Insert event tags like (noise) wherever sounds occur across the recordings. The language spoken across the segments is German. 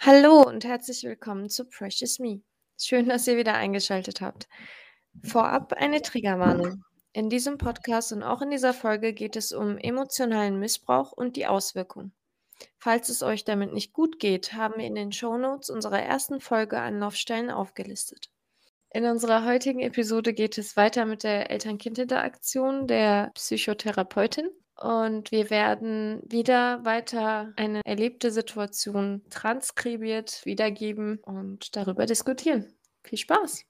Hallo und herzlich willkommen zu Precious Me. Schön, dass ihr wieder eingeschaltet habt. Vorab eine Triggerwarnung. In diesem Podcast und auch in dieser Folge geht es um emotionalen Missbrauch und die Auswirkungen. Falls es euch damit nicht gut geht, haben wir in den Shownotes unserer ersten Folge Anlaufstellen aufgelistet. In unserer heutigen Episode geht es weiter mit der Eltern-Kind-Interaktion der Psychotherapeutin und wir werden wieder weiter eine erlebte Situation transkribiert wiedergeben und darüber diskutieren. Viel Spaß!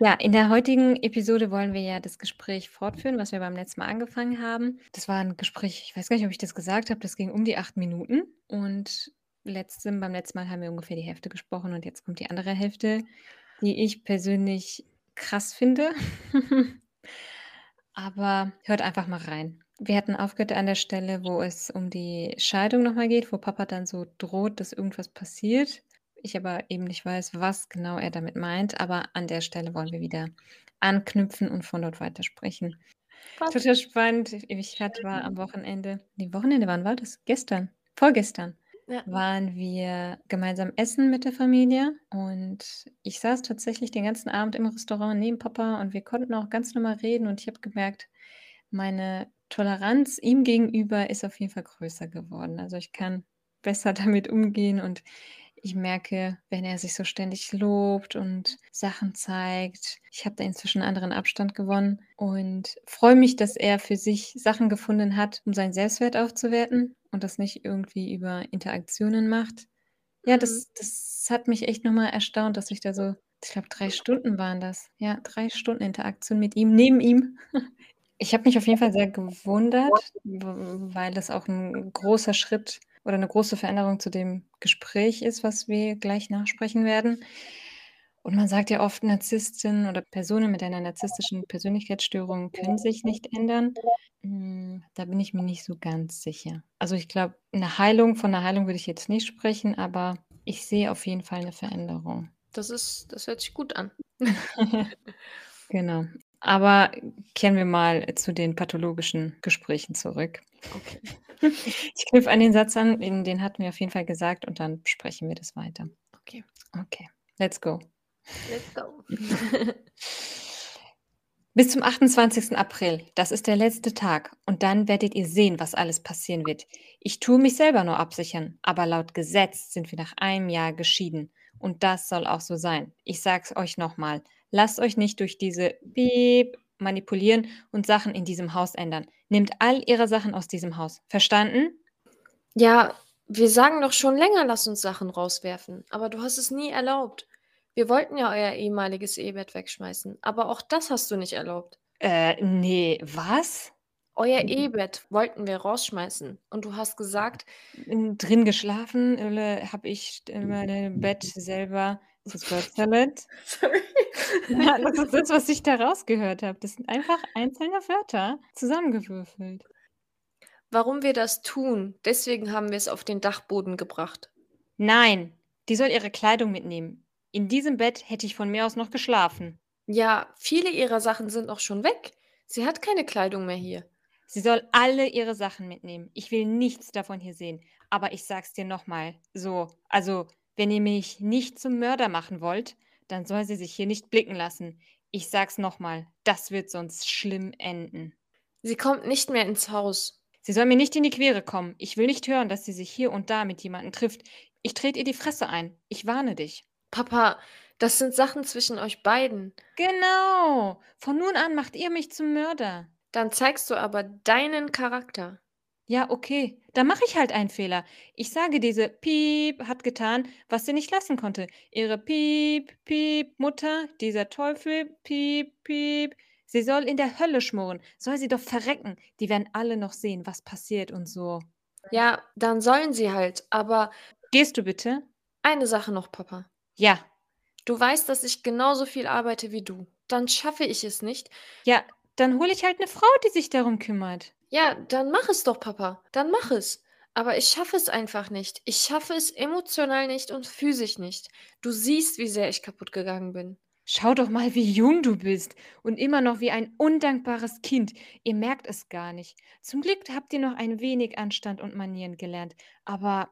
Ja, in der heutigen Episode wollen wir ja das Gespräch fortführen, was wir beim letzten Mal angefangen haben. Das war ein Gespräch, ich weiß gar nicht, ob ich das gesagt habe, das ging um die acht Minuten. Und letztem, beim letzten Mal haben wir ungefähr die Hälfte gesprochen und jetzt kommt die andere Hälfte, die ich persönlich krass finde. (laughs) Aber hört einfach mal rein. Wir hatten aufgehört an der Stelle, wo es um die Scheidung nochmal geht, wo Papa dann so droht, dass irgendwas passiert. Ich aber eben nicht weiß, was genau er damit meint. Aber an der Stelle wollen wir wieder anknüpfen und von dort weitersprechen. Was? Total spannend. Ich hatte war am Wochenende. Die Wochenende, wann war das? Gestern. Vorgestern ja. waren wir gemeinsam essen mit der Familie und ich saß tatsächlich den ganzen Abend im Restaurant neben Papa und wir konnten auch ganz normal reden und ich habe gemerkt, meine Toleranz ihm gegenüber ist auf jeden Fall größer geworden. Also ich kann besser (laughs) damit umgehen und ich merke, wenn er sich so ständig lobt und Sachen zeigt. Ich habe da inzwischen einen anderen Abstand gewonnen und freue mich, dass er für sich Sachen gefunden hat, um seinen Selbstwert aufzuwerten und das nicht irgendwie über Interaktionen macht. Ja, das, mhm. das hat mich echt nochmal erstaunt, dass ich da so, ich glaube, drei Stunden waren das. Ja, drei Stunden Interaktion mit ihm, neben ihm. (laughs) Ich habe mich auf jeden Fall sehr gewundert, weil das auch ein großer Schritt oder eine große Veränderung zu dem Gespräch ist, was wir gleich nachsprechen werden. Und man sagt ja oft, Narzissten oder Personen mit einer narzisstischen Persönlichkeitsstörung können sich nicht ändern. Hm, da bin ich mir nicht so ganz sicher. Also ich glaube, eine Heilung, von einer Heilung würde ich jetzt nicht sprechen, aber ich sehe auf jeden Fall eine Veränderung. Das ist, das hört sich gut an. (laughs) genau. Aber kehren wir mal zu den pathologischen Gesprächen zurück. Okay. (laughs) Ich knüpfe an den Satz an, den hatten wir auf jeden Fall gesagt und dann sprechen wir das weiter. Okay. Okay, let's go. Let's go. (laughs) Bis zum 28. April, das ist der letzte Tag, und dann werdet ihr sehen, was alles passieren wird. Ich tue mich selber nur absichern, aber laut Gesetz sind wir nach einem Jahr geschieden. Und das soll auch so sein. Ich sag's euch nochmal. Lasst euch nicht durch diese Piep manipulieren und Sachen in diesem Haus ändern. Nehmt all ihre Sachen aus diesem Haus. Verstanden? Ja, wir sagen doch schon länger, lass uns Sachen rauswerfen. Aber du hast es nie erlaubt. Wir wollten ja euer ehemaliges E-Bett wegschmeißen, aber auch das hast du nicht erlaubt. Äh, nee, was? Euer E-Bett wollten wir rausschmeißen und du hast gesagt, Drin geschlafen, äh, habe ich mein Bett selber das Word Salad. (laughs) Sorry. (laughs) Ja, das ist (laughs) das, was ich da rausgehört habe. Das sind einfach einzelne Wörter zusammengewürfelt. warum wir das tun, deswegen haben wir es auf den Dachboden gebracht. Nein, die soll ihre Kleidung mitnehmen. In diesem Bett hätte ich von mir aus noch geschlafen. Ja, viele ihrer Sachen sind auch schon weg. Sie hat keine Kleidung mehr hier. Sie soll alle ihre Sachen mitnehmen. Ich will nichts davon hier sehen. Aber ich sag's dir nochmal. So, also, wenn ihr mich nicht zum Mörder machen wollt, dann soll sie sich hier nicht blicken lassen. Ich sag's nochmal, das wird sonst schlimm enden. Sie kommt nicht mehr ins Haus. Sie soll mir nicht in die Quere kommen. Ich will nicht hören, dass sie sich hier und da mit jemandem trifft. Ich trete ihr die Fresse ein. Ich warne dich. Papa, das sind Sachen zwischen euch beiden. Genau. Von nun an macht ihr mich zum Mörder. Dann zeigst du aber deinen Charakter. Ja, okay. Da mache ich halt einen Fehler. Ich sage, diese Piep hat getan, was sie nicht lassen konnte. Ihre Piep, Piep, Mutter, dieser Teufel, Piep, Piep. Sie soll in der Hölle schmoren. Soll sie doch verrecken. Die werden alle noch sehen, was passiert und so. Ja, dann sollen sie halt, aber. Gehst du bitte? Eine Sache noch, Papa. Ja. Du weißt, dass ich genauso viel arbeite wie du. Dann schaffe ich es nicht. Ja, dann hole ich halt eine Frau, die sich darum kümmert. Ja, dann mach es doch, Papa. Dann mach es. Aber ich schaffe es einfach nicht. Ich schaffe es emotional nicht und physisch nicht. Du siehst, wie sehr ich kaputt gegangen bin. Schau doch mal, wie jung du bist und immer noch wie ein undankbares Kind. Ihr merkt es gar nicht. Zum Glück habt ihr noch ein wenig Anstand und Manieren gelernt, aber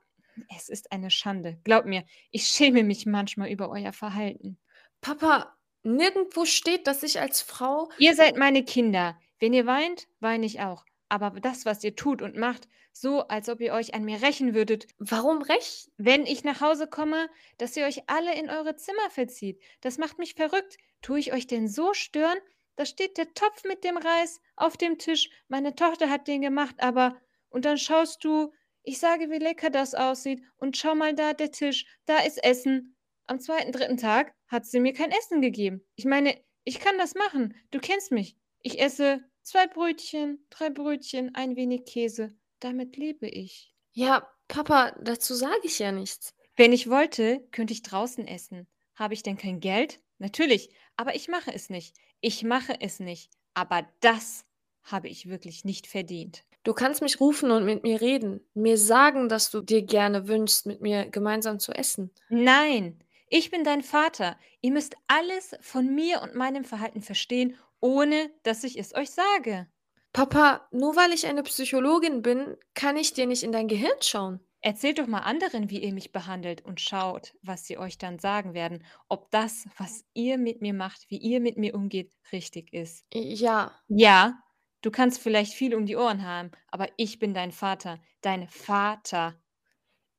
es ist eine Schande. Glaub mir, ich schäme mich manchmal über euer Verhalten. Papa, nirgendwo steht, dass ich als Frau. Ihr seid meine Kinder. Wenn ihr weint, weine ich auch. Aber das, was ihr tut und macht, so als ob ihr euch an mir rächen würdet. Warum recht? Wenn ich nach Hause komme, dass ihr euch alle in eure Zimmer verzieht. Das macht mich verrückt. Tue ich euch denn so stören? Da steht der Topf mit dem Reis auf dem Tisch. Meine Tochter hat den gemacht, aber. Und dann schaust du, ich sage, wie lecker das aussieht. Und schau mal da, der Tisch. Da ist Essen. Am zweiten, dritten Tag hat sie mir kein Essen gegeben. Ich meine, ich kann das machen. Du kennst mich. Ich esse zwei Brötchen, drei Brötchen, ein wenig Käse. Damit lebe ich. Ja, Papa, dazu sage ich ja nichts. Wenn ich wollte, könnte ich draußen essen. Habe ich denn kein Geld? Natürlich, aber ich mache es nicht. Ich mache es nicht. Aber das habe ich wirklich nicht verdient. Du kannst mich rufen und mit mir reden, mir sagen, dass du dir gerne wünschst, mit mir gemeinsam zu essen. Nein, ich bin dein Vater. Ihr müsst alles von mir und meinem Verhalten verstehen, ohne dass ich es euch sage. Papa, nur weil ich eine Psychologin bin, kann ich dir nicht in dein Gehirn schauen. Erzählt doch mal anderen, wie ihr mich behandelt und schaut, was sie euch dann sagen werden, ob das, was ihr mit mir macht, wie ihr mit mir umgeht, richtig ist. Ja. Ja, du kannst vielleicht viel um die Ohren haben, aber ich bin dein Vater, dein Vater.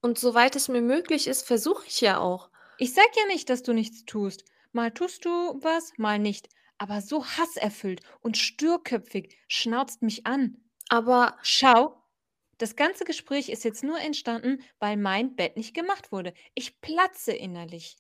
Und soweit es mir möglich ist, versuche ich ja auch. Ich sag ja nicht, dass du nichts tust. Mal tust du was, mal nicht. Aber so hasserfüllt und stürköpfig schnauzt mich an. Aber schau, das ganze Gespräch ist jetzt nur entstanden, weil mein Bett nicht gemacht wurde. Ich platze innerlich.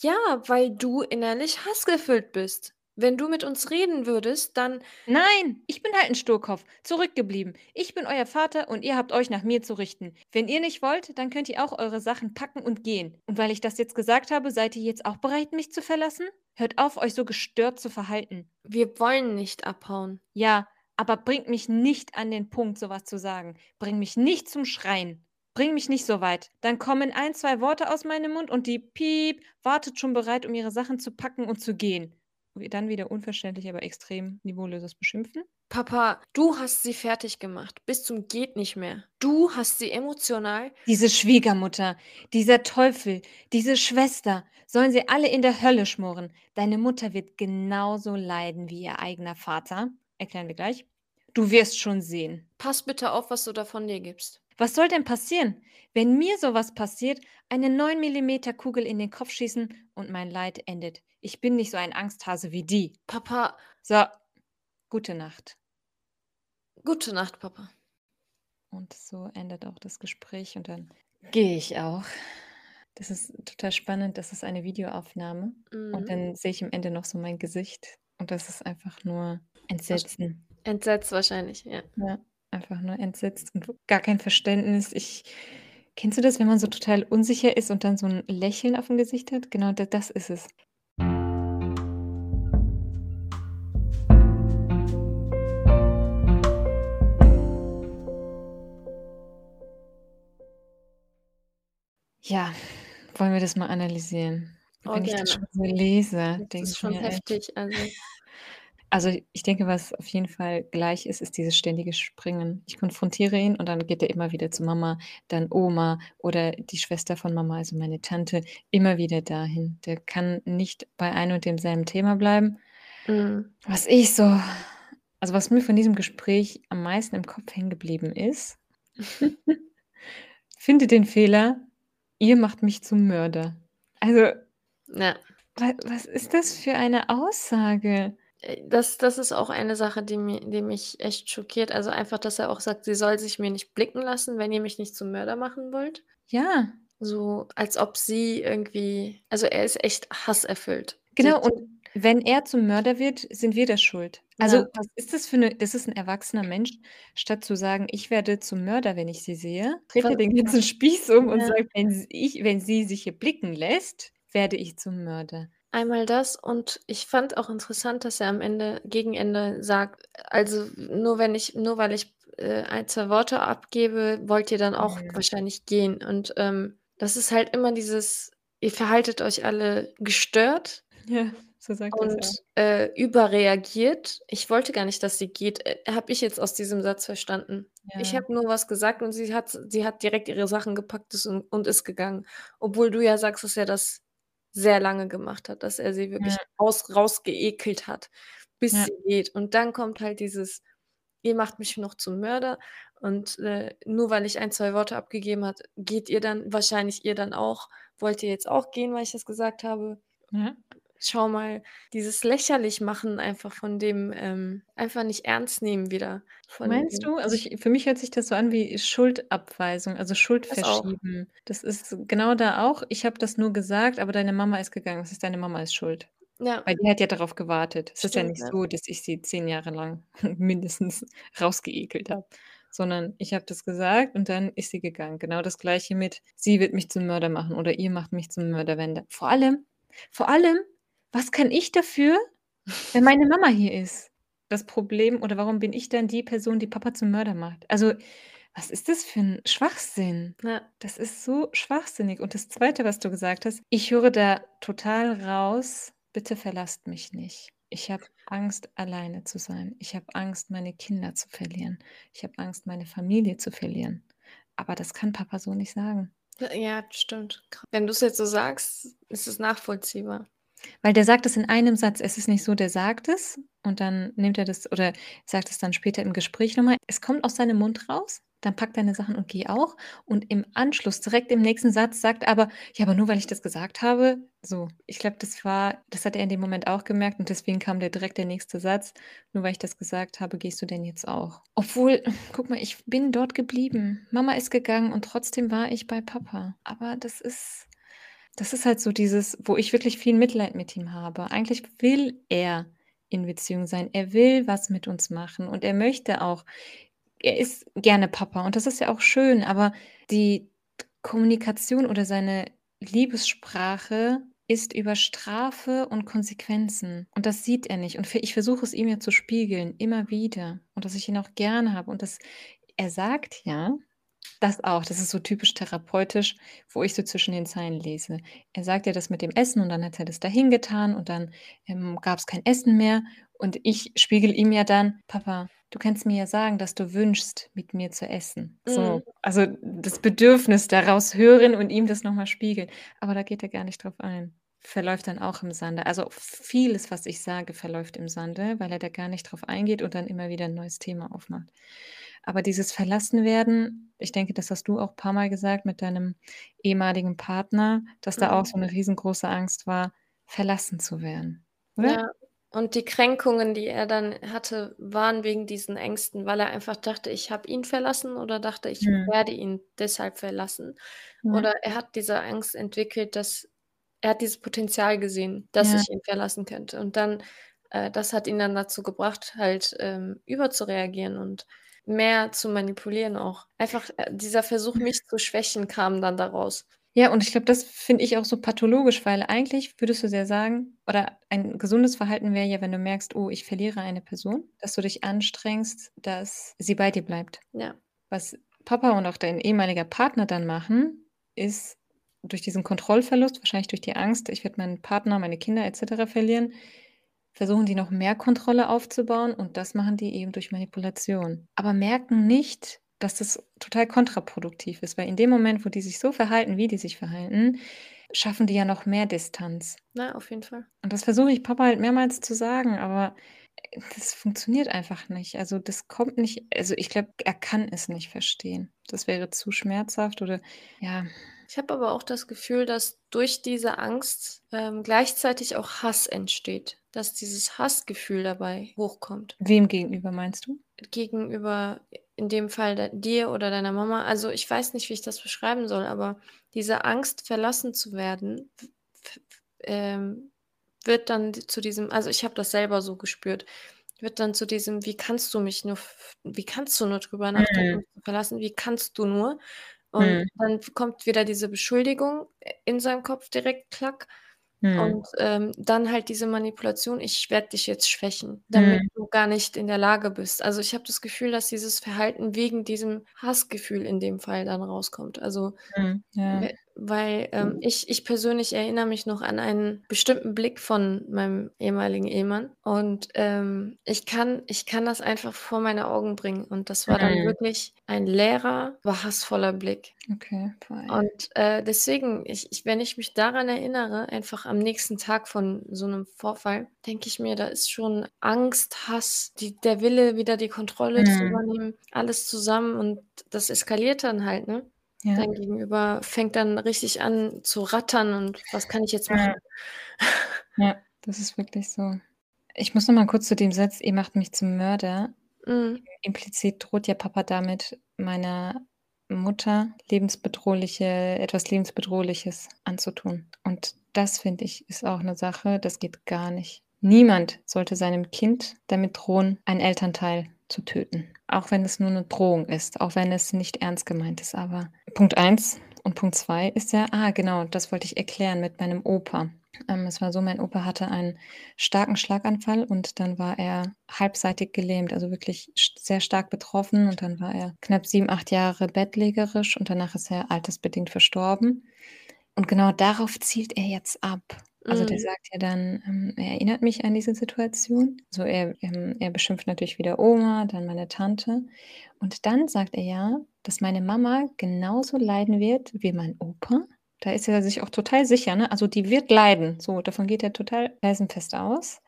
Ja, weil du innerlich hassgefüllt bist. Wenn du mit uns reden würdest, dann. Nein, ich bin halt ein Sturkopf, zurückgeblieben. Ich bin euer Vater und ihr habt euch nach mir zu richten. Wenn ihr nicht wollt, dann könnt ihr auch eure Sachen packen und gehen. Und weil ich das jetzt gesagt habe, seid ihr jetzt auch bereit, mich zu verlassen? Hört auf, euch so gestört zu verhalten. Wir wollen nicht abhauen. Ja, aber bringt mich nicht an den Punkt, sowas zu sagen. Bring mich nicht zum Schreien. Bring mich nicht so weit. Dann kommen ein, zwei Worte aus meinem Mund und die Piep wartet schon bereit, um ihre Sachen zu packen und zu gehen dann wieder unverständlich, aber extrem niveauloses Beschimpfen. Papa, du hast sie fertig gemacht, bis zum geht nicht mehr. Du hast sie emotional. Diese Schwiegermutter, dieser Teufel, diese Schwester, sollen sie alle in der Hölle schmoren. Deine Mutter wird genauso leiden wie ihr eigener Vater. Erklären wir gleich. Du wirst schon sehen. Pass bitte auf, was du davon dir gibst. Was soll denn passieren? Wenn mir sowas passiert, eine 9 mm Kugel in den Kopf schießen und mein Leid endet. Ich bin nicht so ein Angsthase wie die. Papa. So, gute Nacht. Gute Nacht, Papa. Und so endet auch das Gespräch und dann gehe ich auch. Das ist total spannend. Das ist eine Videoaufnahme. Mhm. Und dann sehe ich am Ende noch so mein Gesicht. Und das ist einfach nur Entsetzen. Entsetzt wahrscheinlich, ja. Ja einfach nur entsetzt und gar kein Verständnis. Ich kennst du das, wenn man so total unsicher ist und dann so ein Lächeln auf dem Gesicht hat? Genau, das ist es. Ja, wollen wir das mal analysieren? Oh, Wenn ich das schon so lese, Das denke ist ich schon mir echt heftig. Also, also ich denke, was auf jeden Fall gleich ist, ist dieses ständige Springen. Ich konfrontiere ihn und dann geht er immer wieder zu Mama, dann Oma oder die Schwester von Mama, also meine Tante, immer wieder dahin. Der kann nicht bei einem und demselben Thema bleiben. mhm. Was ich so, also was mir von diesem Gespräch am meisten im Kopf hängen geblieben ist, (laughs) finde den Fehler, ihr macht mich zum Mörder. Also, Ja. wa was ist das für eine Aussage? Äh, das das ist auch eine Sache, die mi die mich echt schockiert. Also einfach, dass er auch sagt, sie soll sich mir nicht blicken lassen, wenn ihr mich nicht zum Mörder machen wollt. Ja. So, als ob sie irgendwie also er ist echt hasserfüllt. Genau, Sie und wenn er zum Mörder wird, sind wir das schuld. Also, Ja. was ist das für 'ne das ist 'n erwachsener Mensch, statt zu sagen: „Ich werde zum Mörder, wenn ich sie sehe“, dreht er den ganzen Spieß um und Ja. sagt: „Wenn ich wenn sie sich hier blicken lässt, werde ich zum Mörder.“ Einmal das und ich fand auch interessant, dass er am Ende gegen Ende sagt: „Also, nur wenn ich nur weil ich, äh, 1, 2 Worte abgebe, wollt ihr dann auch Mhm. wahrscheinlich gehen.“ Und, ähm, das ist halt immer dieses ihr verhaltet euch alle gestört. Ja. So sagt und, ja. äh, überreagiert. Ich wollte gar nicht, dass sie geht, äh, habe ich jetzt aus diesem Satz verstanden. Ich Ja. habe nur was gesagt und sie hat sie hat direkt ihre Sachen gepackt und und ist gegangen. Obwohl du ja sagst, dass er das sehr lange gemacht hat, dass er sie wirklich Ja. aus rausgeekelt hat, bis Ja. sie geht. Und dann kommt halt dieses: „Ihr macht mich noch zum Mörder und, äh, nur weil ich 1, 2 Worte abgegeben hat, geht ihr dann wahrscheinlich ihr dann auch wollt ihr jetzt auch gehen, weil ich das gesagt habe?“ Ja. Schau mal, dieses Lächerlich-Machen einfach von dem, ähm einfach nicht ernst nehmen wieder Meinst dem du? Also, ich für mich hört sich das so an wie Schuldabweisung, also Schuld Das. Das ist genau da auch: „Ich habe das nur gesagt, aber deine Mama ist gegangen. Das heißt, deine Mama ist schuld.“ Ja. Weil die hat ja darauf gewartet. Es ist ja nicht so, dass ich sie 10 Jahre lang (laughs) mindestens rausgeekelt habe, sondern ich habe das gesagt und dann ist sie gegangen. Genau das Gleiche mit: „Sie wird mich zum Mörder machen“ oder „Ihr macht mich zum Mörder“, wenn vor allem vor allem, was kann ich dafür, wenn meine Mama hier ist? Das Problem oder warum bin ich dann die Person, die Papa zum Mörder macht? Also, was ist das für 'n Schwachsinn? Ja. Das ist so schwachsinnig. Und das Zweite, was du gesagt hast, ich höre da total raus: „Bitte verlasst mich nicht. Ich habe Angst, alleine zu sein. Ich habe Angst, meine Kinder zu verlieren. Ich habe Angst, meine Familie zu verlieren.“ Aber das kann Papa so nicht sagen. Ja, stimmt. Wenn du's jetzt so sagst, ist es nachvollziehbar. Weil der sagt das in einem Satz. Es ist nicht so, der sagt es und dann nimmt er das oder sagt es dann später im Gespräch noch mal. Es kommt aus seinem Mund raus, dann pack deine Sachen und geh auch. Und im Anschluss, direkt im nächsten Satz sagt er aber: „Ja, aber nur weil ich das gesagt habe“ so. Ich glaube, das war das hat er in dem Moment auch gemerkt und deswegen kam der direkt der nächste Satz: „Nur weil ich das gesagt habe, gehst du denn jetzt auch?“ Obwohl, guck mal, ich bin dort geblieben. Mama ist gegangen und trotzdem war ich bei Papa. Aber das ist das ist halt so dieses, wo ich wirklich viel Mitleid mit ihm habe. Eigentlich will er in Beziehung sein. Er will was mit uns machen und er möchte auch er ist gerne Papa und das ist ja auch schön, aber die Kommunikation oder seine Liebessprache ist über Strafe und Konsequenzen. Und das sieht er nicht. Und ich versuche es ihm ja zu spiegeln, immer wieder und dass ich ihn auch gerne habe und das er sagt ja das auch, das ist so typisch therapeutisch, wo ich so zwischen den Zeilen lese. Er sagt ja das mit dem Essen und dann hat er das da hingetan und dann, ähm, gab's kein Essen mehr und ich spiegele ihm ja dann: „Papa, du kannst mir ja sagen, dass du wünschst, mit mir zu essen.“ So, Mhm. also das Bedürfnis daraus hören und ihm das noch mal spiegeln. Aber da geht er gar nicht drauf ein. Verläuft dann auch im Sande. Also, vieles, was ich sage, verläuft im Sande, weil er da gar nicht drauf eingeht und dann immer wieder 'n neues Thema aufmacht. Aber dieses Verlassenwerden, ich denke, das hast du auch paarmal gesagt mit deinem ehemaligen Partner, dass da auch Mhm. so 'ne riesengroße Angst war, verlassen zu werden, oder? Ja, und die Kränkungen, die er dann hatte, waren wegen diesen Ängsten, weil er einfach dachte, ich habe ihn verlassen oder dachte, ich Mhm. werde ihn deshalb verlassen. Ja. Oder er hat diese Angst entwickelt, dass er hat dieses Potenzial gesehen, dass Ja. ich ihn verlassen könnte. Und dann äh, das hat ihn dann dazu gebracht, halt, ähm, überzureagieren und mehr zu manipulieren auch. Einfach, äh, dieser Versuch, mich zu schwächen, kam dann daraus. Ja, und ich glaube, das finde ich auch so pathologisch, weil eigentlich würdest du ja sagen oder ein gesundes Verhalten wäre ja, wenn du merkst: „Oh, ich verliere eine Person“, dass du dich anstrengst, dass sie bei dir bleibt. Ja. Was Papa und auch dein ehemaliger Partner dann machen, ist durch diesen Kontrollverlust, wahrscheinlich durch die Angst: „Ich werde meinen Partner, meine Kinder et cetera verlieren“, versuchen die noch mehr Kontrolle aufzubauen und das machen die eben durch Manipulation. Aber merken nicht, dass das total kontraproduktiv ist, weil in dem Moment, wo die sich so verhalten, wie die sich verhalten, schaffen die ja noch mehr Distanz. Na, auf jeden Fall. Und das versuche ich Papa halt mehrmals zu sagen, aber, das funktioniert einfach nicht. Also, das kommt nicht also, ich glaube, er kann es nicht verstehen. Das wäre zu schmerzhaft oder ja. Ich habe aber auch das Gefühl, dass durch diese Angst, ähm, gleichzeitig auch Hass entsteht, dass dieses Hassgefühl dabei hochkommt. Wem gegenüber meinst du? Gegenüber in dem Fall dir oder deiner Mama. Also, ich weiß nicht, wie ich das beschreiben soll, aber diese Angst, verlassen zu werden, ähm, wird dann zu diesem also, ich habe das selber so gespürt, wird dann zu diesem: „Wie kannst du mich nur wie kannst du nur drüber nachdenken, Mhm. verlassen? Wie kannst du nur?“ Und Mhm. dann kommt wieder diese Beschuldigung i in seinem Kopf direkt, klack. Mhm. Und, ähm, dann halt diese Manipulation: „Ich werde dich jetzt schwächen, damit Mhm. du gar nicht in der Lage bist.“ Also, ich habe das Gefühl, dass dieses Verhalten wegen diesem Hassgefühl in dem Fall dann rauskommt. Also, Mhm, ja. We weil, ähm, ich ich persönlich erinnere mich noch an einen bestimmten Blick von meinem ehemaligen Ehemann und, ähm, ich kann ich kann das einfach vor meine Augen bringen und das war dann Mhm. wirklich ein leerer, war hassvoller Blick. Okay, boah. Und, äh, deswegen, ich ich wenn ich mich daran erinnere, einfach am nächsten Tag von so 'nem Vorfall, denke ich mir, da ist schon Angst, Hass, die der Wille, wieder die Kontrolle zu Mhm. übernehmen, alles zusammen und das eskaliert dann halt, ne? Ja. Dein Gegenüber fängt dann richtig an zu rattern und was kann ich jetzt machen? (laughs) Ja, das ist wirklich so. Ich muss noch mal kurz zu dem Satz: „Ihr macht mich zum Mörder.“ Mhm. Implizit droht ja Papa damit, meiner Mutter lebensbedrohliche etwas Lebensbedrohliches anzutun. Und das, finde ich, ist auch 'ne Sache, das geht gar nicht. Niemand sollte seinem Kind damit drohen, einen Elternteil zu töten, auch wenn es nur 'ne Drohung ist, auch wenn es nicht ernst gemeint ist. Aber Punkt 1 und Punkt 2 ist ja ah, genau, das wollte ich erklären mit meinem Opa. Ähm, es war so, mein Opa hatte einen starken Schlaganfall und dann war er halbseitig gelähmt, also wirklich sehr stark betroffen und dann war er knapp 7, 8 Jahre bettlägerisch und danach ist er altersbedingt verstorben. Und genau darauf zielt er jetzt ab. Also, der Mhm. sagt ja dann, ähm, er erinnert mich an diese Situation. So, er ähm, er beschimpft natürlich wieder Oma, dann meine Tante. Und dann sagt er ja, dass meine Mama genauso leiden wird wie mein Opa. Da ist er sich auch total sicher, ne? Also, die wird leiden. So, davon geht er total felsenfest aus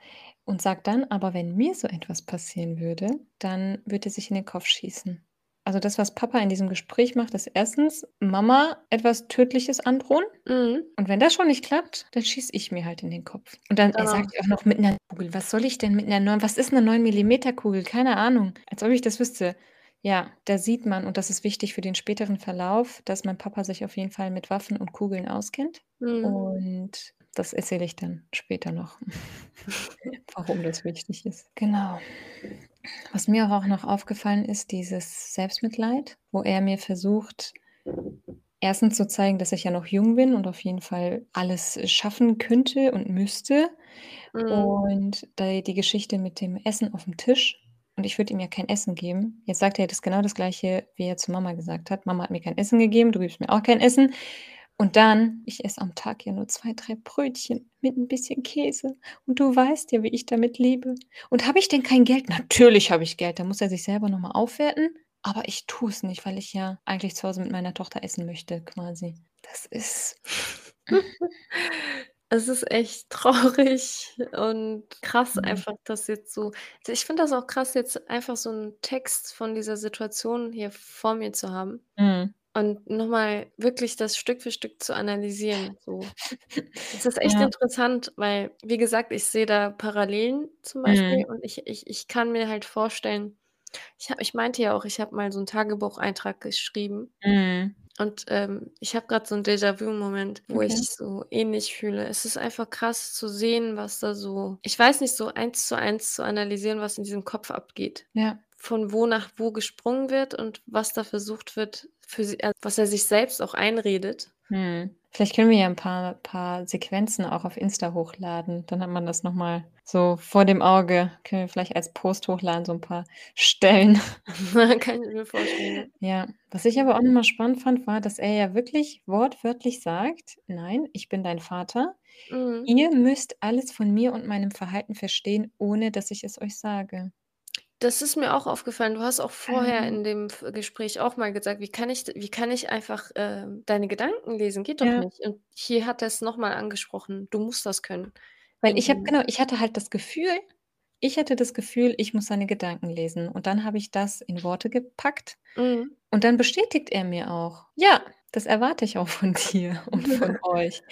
und sagt dann: „Aber wenn mir so etwas passieren würde, dann würde er sich in den Kopf schießen.“ Also, das, was Papa in diesem Gespräch macht, ist 1. Mama etwas Tödliches androhen Mhm. und wenn das schon nicht klappt, dann schieße ich mir halt in den Kopf. Und dann er Genau. sagt ja auch noch mit 'ner Kugel. Was soll ich denn mit 'ner neun was ist 'ne 9 mm Kugel? Keine Ahnung. Als ob ich das wüsste. Ja, da sieht man und das ist wichtig für den späteren Verlauf, dass mein Papa sich auf jeden Fall mit Waffen und Kugeln auskennt. Mhm. Und das erzähle ich dann später noch, (laughs) (laughs) warum das wichtig ist. Genau. Was mir auch noch aufgefallen ist, dieses Selbstmitleid, wo er mir versucht, 1. zu zeigen, dass ich ja noch jung bin und auf jeden Fall alles schaffen könnte und müsste. Mhm. Und da die Geschichte mit dem Essen aufm Tisch und ich würde ihm ja kein Essen geben. Jetzt sagt er das genau das Gleiche, wie er zu Mama gesagt hat: „Mama hat mir kein Essen gegeben, du gibst mir auch kein Essen.“ Und dann: „Ich esse am Tag ja nur 2, 3 Brötchen mit 'n bisschen Käse und du weißt ja, wie ich damit lebe. Und habe ich denn kein Geld?“ Natürlich habe ich Geld. Da muss er sich selber noch mal aufwerten, aber ich tue es nicht, weil ich ja eigentlich zu Hause mit meiner Tochter essen möchte quasi. Das ist (laughs) Es ist echt traurig und krass Mhm. einfach, dass jetzt so ich finde das auch krass, jetzt einfach so 'n Text von dieser Situation hier vor mir zu haben Mhm. Und noch mal wirklich das Stück für Stück zu analysieren, so. Das ist echt Ja. interessant, weil, wie gesagt, ich sehe da Parallelen zum Beispiel Mhm. und ich ich ich kann mir halt vorstellen ich habe ich meinte ja auch, ich habe mal so 'n Tagebucheintrag geschrieben Mhm. und, ähm, ich habe grad so 'n Déjà-vu-Moment, wo ich Okay. so ähnlich fühle. Es ist einfach krass zu sehen, was da so ich weiß nicht, so eins zu eins zu analysieren, was in diesem Kopf abgeht. Ja. Von wo nach wo gesprungen wird und was da versucht wird, für äh, was er sich selbst auch einredet. Mhm. Vielleicht können wir ja 'n paar paar Sequenzen auch auf Insta hochladen. Dann hat man das noch mal so vor dem Auge. Können wir vielleicht als Post hochladen, so 'n paar Stellen. (laughs) Kann ich mir vorstellen, Ja, was ich aber auch noch mal spannend fand, war, dass er ja wirklich wortwörtlich sagt: „Nein, ich bin dein Vater. Mhm. Ihr müsst alles von mir und meinem Verhalten verstehen, ohne dass ich es euch sage.“ Das ist mir auch aufgefallen. Du hast auch vorher Ähm. in dem f Gespräch auch mal gesagt: „Wie kann ich d wie kann ich einfach, ähm, deine Gedanken lesen? Geht doch Ja. nicht.“ Und hier hat er's noch mal angesprochen: „Du musst das können.“ Weil ich habe Mhm. genau, ich hatte halt das Gefühl ich hatte das Gefühl, ich muss seine Gedanken lesen und dann habe ich das in Worte gepackt Mhm. und dann bestätigt er mir auch: „Ja, das erwarte ich auch von (laughs) dir und von euch.“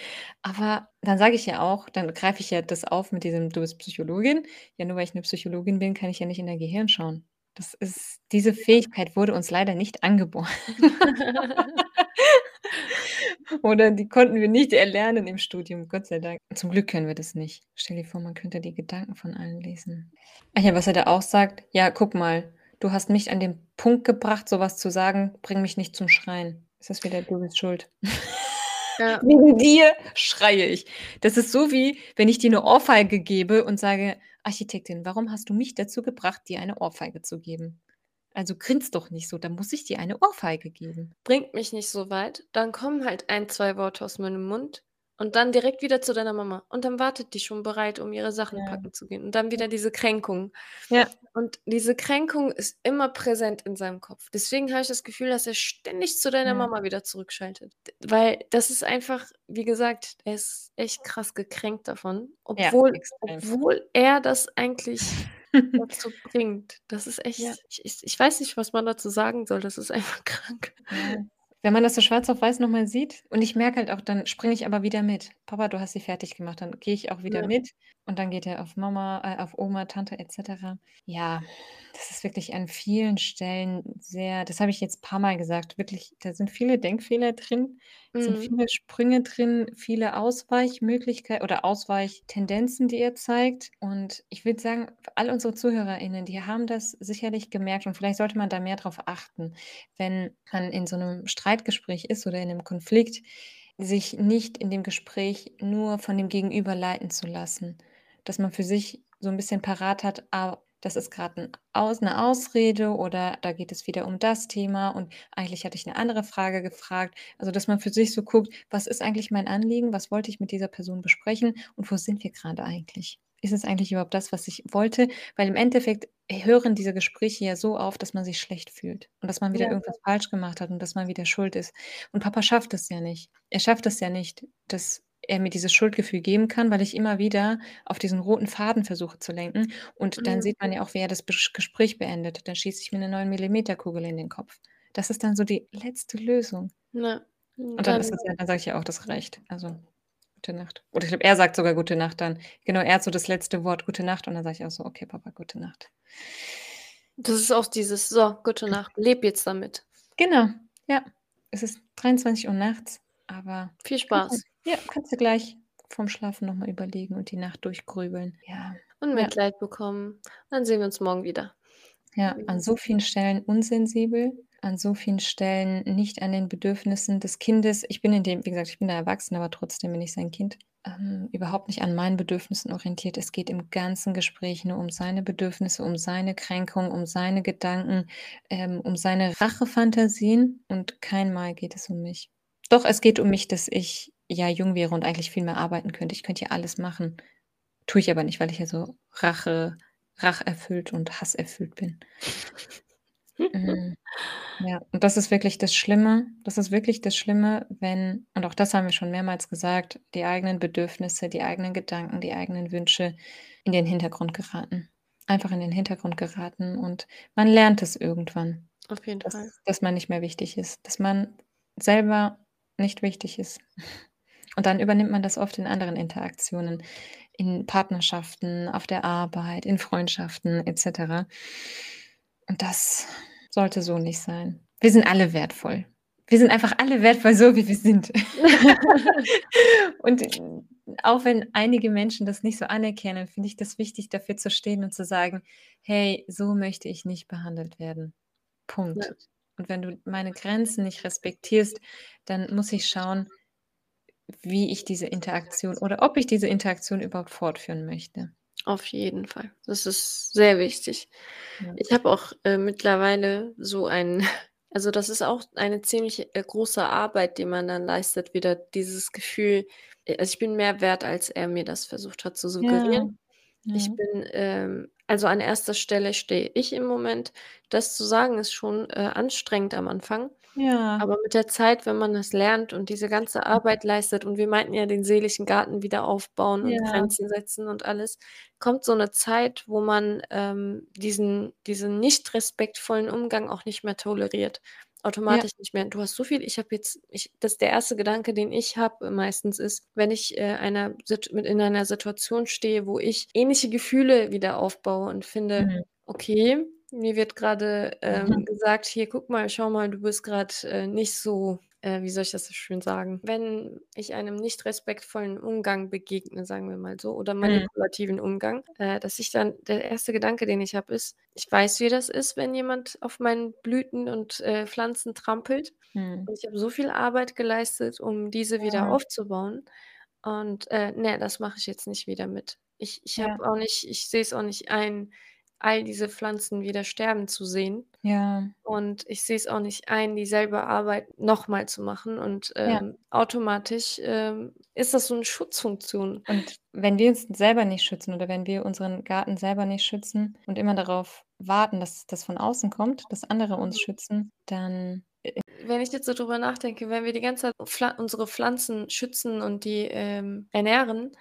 Aber dann sage ich ja auch dann greife ich ja das auf mit diesem: „Du bist Psychologin.“ Ja, nur weil ich 'ne Psychologin bin, kann ich ja nicht in dein Gehirn schauen. Das ist diese. Fähigkeit wurde uns leider nicht angeboren. (laughs) Oder die konnten wir nicht erlernen im Studium, Gott sei Dank. Zum Glück können wir das nicht. Stell dir vor, man könnte die Gedanken von allen lesen. Ach ja, was er da auch sagt: „Ja, guck mal, du hast mich an den Punkt gebracht, so was zu sagen. Bring mich nicht zum Schreien.“ Ist das wieder „Du bist schuld.“ (laughs) Ja. „Wegen dir schreie ich.“ Das ist so, wie wenn ich dir 'ne Ohrfeige gebe und sage: „Architektin, warum hast du mich dazu gebracht, dir eine Ohrfeige zu geben?“ Also grinst doch nicht so, da muss ich dir eine Ohrfeige geben. Bringt mich nicht so weit. Dann kommen halt ein, 2 Worte aus meinem Mund und dann direkt wieder zu deiner Mama. Und dann wartet die schon bereit, um ihre Sachen Ja. packen zu gehen. Und dann wieder diese Kränkung. Ja. Und diese Kränkung ist immer präsent in seinem Kopf. Deswegen habe ich das Gefühl, dass er ständig zu deiner Ja. Mama wieder zurückschaltet. Weil das ist einfach, wie gesagt, er ist echt krass gekränkt davon, Ja, obwohl extrem. obwohl er das eigentlich (laughs) dazu bringt. Das ist echt Ja. ich ich weiß nicht, was man dazu sagen soll. Das ist einfach (laughs) krank. Wenn man das so schwarz auf weiß noch mal sieht und ich merke halt auch, dann springe ich aber wieder mit. „Papa, du hast sie fertig gemacht.“ Dann gehe ich auch wieder Ja. mit und dann geht er auf Mama äh, auf Oma, Tante et cetera. Ja, das ist wirklich an vielen Stellen sehr das habe ich jetzt paarmal gesagt, wirklich, da sind viele Denkfehler drin, sind Mhm. viele Sprünge drin, viele Ausweichmöglichkeit oder Ausweichtendenzen, die er zeigt. Und ich würde sagen, all unsere ZuhörerInnen, die haben das sicherlich gemerkt und vielleicht sollte man da mehr drauf achten, wenn man in so 'nem Streitgespräch ist oder in 'nem Konflikt, sich nicht in dem Gespräch nur von dem Gegenüber leiten zu lassen. Dass man für sich so 'n bisschen parat hat: „Ah, das ist grad 'n Aus 'ne Ausrede oder da geht es wieder um das Thema und eigentlich hatte ich 'ne andere Frage gefragt.“ Also, dass man für sich so guckt: „Was ist eigentlich mein Anliegen? Was wollte ich mit dieser Person besprechen und wo sind wir grade eigentlich? Ist es eigentlich überhaupt das, was ich wollte?“ Weil im Endeffekt hören diese Gespräche ja so auf, dass man sich schlecht fühlt und dass man wieder Ja. irgendwas falsch gemacht hat und dass man wieder schuld ist. Und Papa schafft es ja nicht. Er schafft es ja nicht, dass er mir dieses Schuldgefühl geben kann, weil ich immer wieder auf diesen roten Faden versuche zu lenken. Und dann Mhm. sieht man ja auch, wie er das Gespräch beendet. Dann schieße ich mir 'ne 9 mm-Kugel in den Kopf. Das ist dann so die letzte Lösung. Und dann ist Dann ja dann sage ich ja auch: „Das reicht.“ Also, gute Nacht. Oder ich glaube, er sagt sogar gute Nacht dann. Genau, er hat so das letzte Wort, gute Nacht und dann sage ich auch so: „Okay, Papa, gute Nacht.“ Das ist auch dieses: „So, gute Nacht, lebe jetzt damit.“ Genau, ja. Es ist 23:00 nachts, aber Viel Spaß. ja, kannst du gleich vorm Schlafen noch mal überlegen und die Nacht durchgrübeln. Ja. Und Ja. Mitleid bekommen. Dann sehen wir uns morgen wieder. Ja, an so vielen Stellen unsensibel, an so vielen Stellen nicht an den Bedürfnissen des Kindes. Ich bin in dem wie gesagt, ich bin da erwachsen, aber trotzdem bin ich sein Kind. Ähm, überhaupt nicht an meinen Bedürfnissen orientiert. Es geht im ganzen Gespräch nur um seine Bedürfnisse, um seine Kränkung, um seine Gedanken, ähm, um seine Rachefantasien und kein Mal geht es um mich. Doch, es geht um mich, dass ich ja jung wäre und eigentlich viel mehr arbeiten könnte. Ich könnte ja alles machen. Tue ich aber nicht, weil ich ja so Rache racherfüllt und hasserfüllt bin. Mhm. Ja, und das ist wirklich das Schlimme. Das ist wirklich das Schlimme, wenn und auch das haben wir schon mehrmals gesagt, die eigenen Bedürfnisse, die eigenen Gedanken, die eigenen Wünsche in den Hintergrund geraten. Einfach in den Hintergrund geraten und man lernt es irgendwann, Auf jeden dass Fall. dass man nicht mehr wichtig ist, dass man selber nicht wichtig ist. Und dann übernimmt man das oft in anderen Interaktionen, in Partnerschaften, auf der Arbeit, in Freundschaften et cetera. Und das sollte so nicht sein. Wir sind alle wertvoll. Wir sind einfach alle wertvoll, so wie wir sind. (laughs) Und auch wenn einige Menschen das nicht so anerkennen, finde ich das wichtig, dafür zu stehen und zu sagen: „Hey, so möchte ich nicht behandelt werden. Punkt. Ja. Und wenn du meine Grenzen nicht respektierst, dann muss ich schauen, wie ich diese Interaktion oder ob ich diese Interaktion überhaupt fortführen möchte.“ Auf jeden Fall. Das ist sehr wichtig. Ja. Ich habe auch, äh, mittlerweile so ein (laughs) also, das ist auch eine ziemlich, äh, große Arbeit, die man dann leistet, wieder dieses Gefühl äh, also, ich bin mehr wert, als er mir das versucht hat zu Ja. suggerieren. Ich Ja. bin, ähm also, an erster Stelle stehe ich im Moment. Das zu sagen, ist schon, äh, anstrengend am Anfang. Ja. Aber mit der Zeit, wenn man das lernt und diese ganze Arbeit leistet und wir meinten ja, den seelischen Garten wieder aufbauen und Ja. Grenzen setzen und alles, kommt so 'ne Zeit, wo man, ähm, diesen diesen nicht respektvollen Umgang auch nicht mehr toleriert. Ja. Automatisch nicht mehr. Du hast so viel ich habe jetzt ich das ist der erste Gedanke, den ich habe meistens ist, wenn ich, äh, einer mit in einer Situation stehe, wo ich ähnliche Gefühle wieder aufbaue und finde: Mhm. „Okay, mir wird grade, ähm, gesagt: ‚Hier, guck mal, schau mal, du bist grad, äh, nicht so‘“ äh, wie soll ich das so schön sagen? Wenn ich einem nicht respektvollen Umgang begegne, sagen wir mal so, oder Mhm. manipulativen Umgang, äh, dass ich dann der erste Gedanke, den ich habe, ist: „Ich weiß, wie das ist, wenn jemand auf meinen Blüten und, äh, Pflanzen trampelt. Mhm. Und ich habe so viel Arbeit geleistet, um diese wieder Ja. aufzubauen. Und, äh, ne, das mache ich jetzt nicht wieder mit. Ich ich Ja. habe auch nicht ich sehe es auch nicht ein, all diese Pflanzen wieder sterben zu sehen. Ja. Und ich sehe es auch nicht ein, dieselbe Arbeit noch mal zu machen und, Ja. ähm, automatisch, ähm, ist das so 'ne Schutzfunktion. Und wenn wir uns selber nicht schützen oder wenn wir unseren Garten selber nicht schützen und immer darauf warten, dass das von außen kommt, dass andere uns Mhm. schützen, dann äh Wenn ich jetzt so drüber nachdenke, wenn wir die ganze Zeit unsere Pflanzen schützen und die, ähm, ernähren,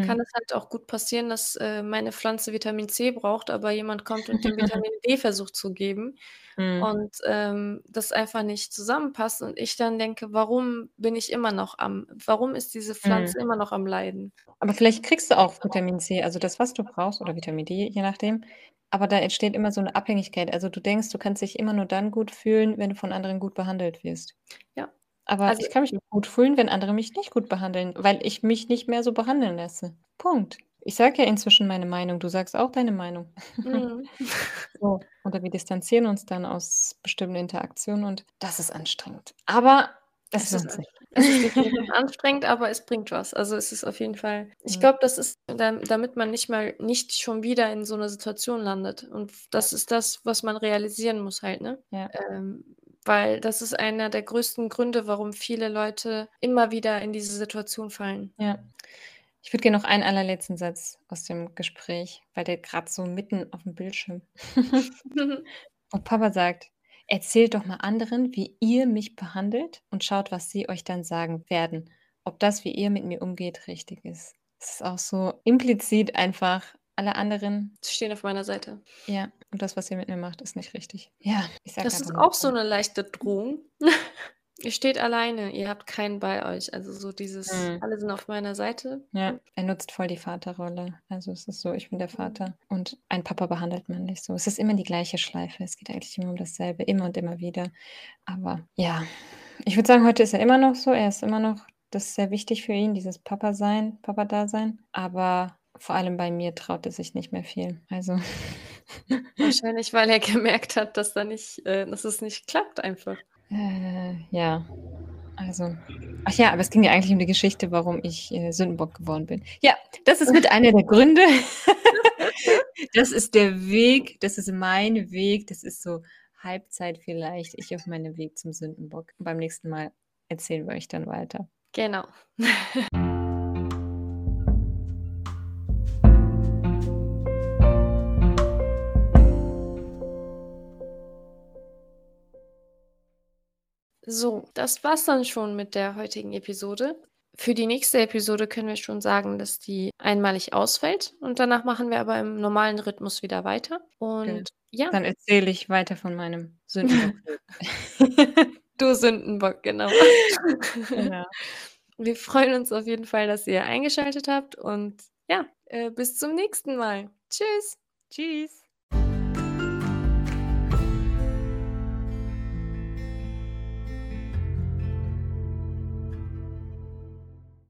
kann Mhm. es halt auch gut passieren, dass, äh, meine Pflanze Vitamin C braucht, aber jemand kommt und dem (laughs) Vitamin D versucht zu geben Mhm. und, ähm, das einfach nicht zusammenpasst und ich dann denke: „Warum bin ich immer noch am warum ist diese Mhm. Pflanze immer noch am Leiden?“ Aber vielleicht kriegst du auch Vitamin C, also das, was du brauchst oder Vitamin D, je nachdem. Aber da entsteht immer so 'ne Abhängigkeit. Also, du denkst, du kannst dich immer nur dann gut fühlen, wenn du von anderen gut behandelt wirst. Ja. Aber Also ich kann mich auch gut fühlen, wenn andere mich nicht gut behandeln, weil ich mich nicht mehr so behandeln lasse. Punkt. Ich sage ja inzwischen meine Meinung, du sagst auch deine Meinung. Mhm. (laughs) So, oder wir distanzieren uns dann aus bestimmten Interaktionen und das ist anstrengend. Aber es Es ist lohnt sich. Es ist definitiv anstrengend, aber es bringt was. Also, es ist auf jeden Fall ich Mhm. glaube, das ist dam damit man nicht mal nicht schon wieder in so 'ner Situation landet und das ist das, was man realisieren muss halt, ne? Ja. Ähm, weil das ist einer der größten Gründe, warum viele Leute immer wieder in diese Situation fallen. Ja. Ich würde gerne noch einen allerletzten Satz aus dem Gespräch, weil der grad so mitten aufm Bildschirm (laughs) (laughs) wo Papa sagt: „Erzählt doch mal anderen, wie ihr mich behandelt und schaut, was sie euch dann sagen werden, ob das, wie ihr mit mir umgeht, richtig ist.“ Es ist auch so implizit einfach alle anderen stehen auf meiner Seite. Ja, und das, was ihr mit mir macht, ist nicht richtig. Ja, ich sage Das ist auch so 'ne leichte Drohung. (laughs) Ihr steht alleine, ihr habt keinen bei euch. Also, so dieses: Mhm. „Alle sind auf meiner Seite.“ Ja, er nutzt voll die Vaterrolle. Also, es ist so, ich bin der Mhm. Vater und einen Papa behandelt man nicht so. Es ist immer die gleiche Schleife. Es geht eigentlich immer um dasselbe, immer und immer wieder. Aber ja, ich würde sagen, heute ist er immer noch so. Er ist immer noch das ist sehr wichtig für ihn, dieses Papa-Sein, Papa-Dasein. Aber vor allem bei mir traut er sich nicht mehr viel. Also (laughs) Wahrscheinlich, weil er gemerkt hat, dass da nicht äh, dass es nicht klappt einfach. Äh, ja. Also ach ja, aber es ging ja eigentlich um die Geschichte, warum ich, äh, Sündenbock geworden bin. Ja, das ist mit einer der Gründe. (laughs) Das ist der Weg, das ist mein Weg. Das ist so Halbzeit vielleicht, ich auf meinem Weg zum Sündenbock. Beim nächsten Mal erzählen wir euch dann weiter. Genau. (laughs) So, das war's dann schon mit der heutigen Episode. Für die nächste Episode können wir schon sagen, dass die einmalig ausfällt und danach machen wir aber im normalen Rhythmus wieder weiter. Genau. Und ja. Dann erzähle ich weiter von meinem Sündenbockweg. (laughs) Du Sündenbock, genau. Genau. (laughs) Wir freuen uns auf jeden Fall, dass ihr eingeschaltet habt und ja, äh, bis zum nächsten Mal. Tschüss. Tschüss.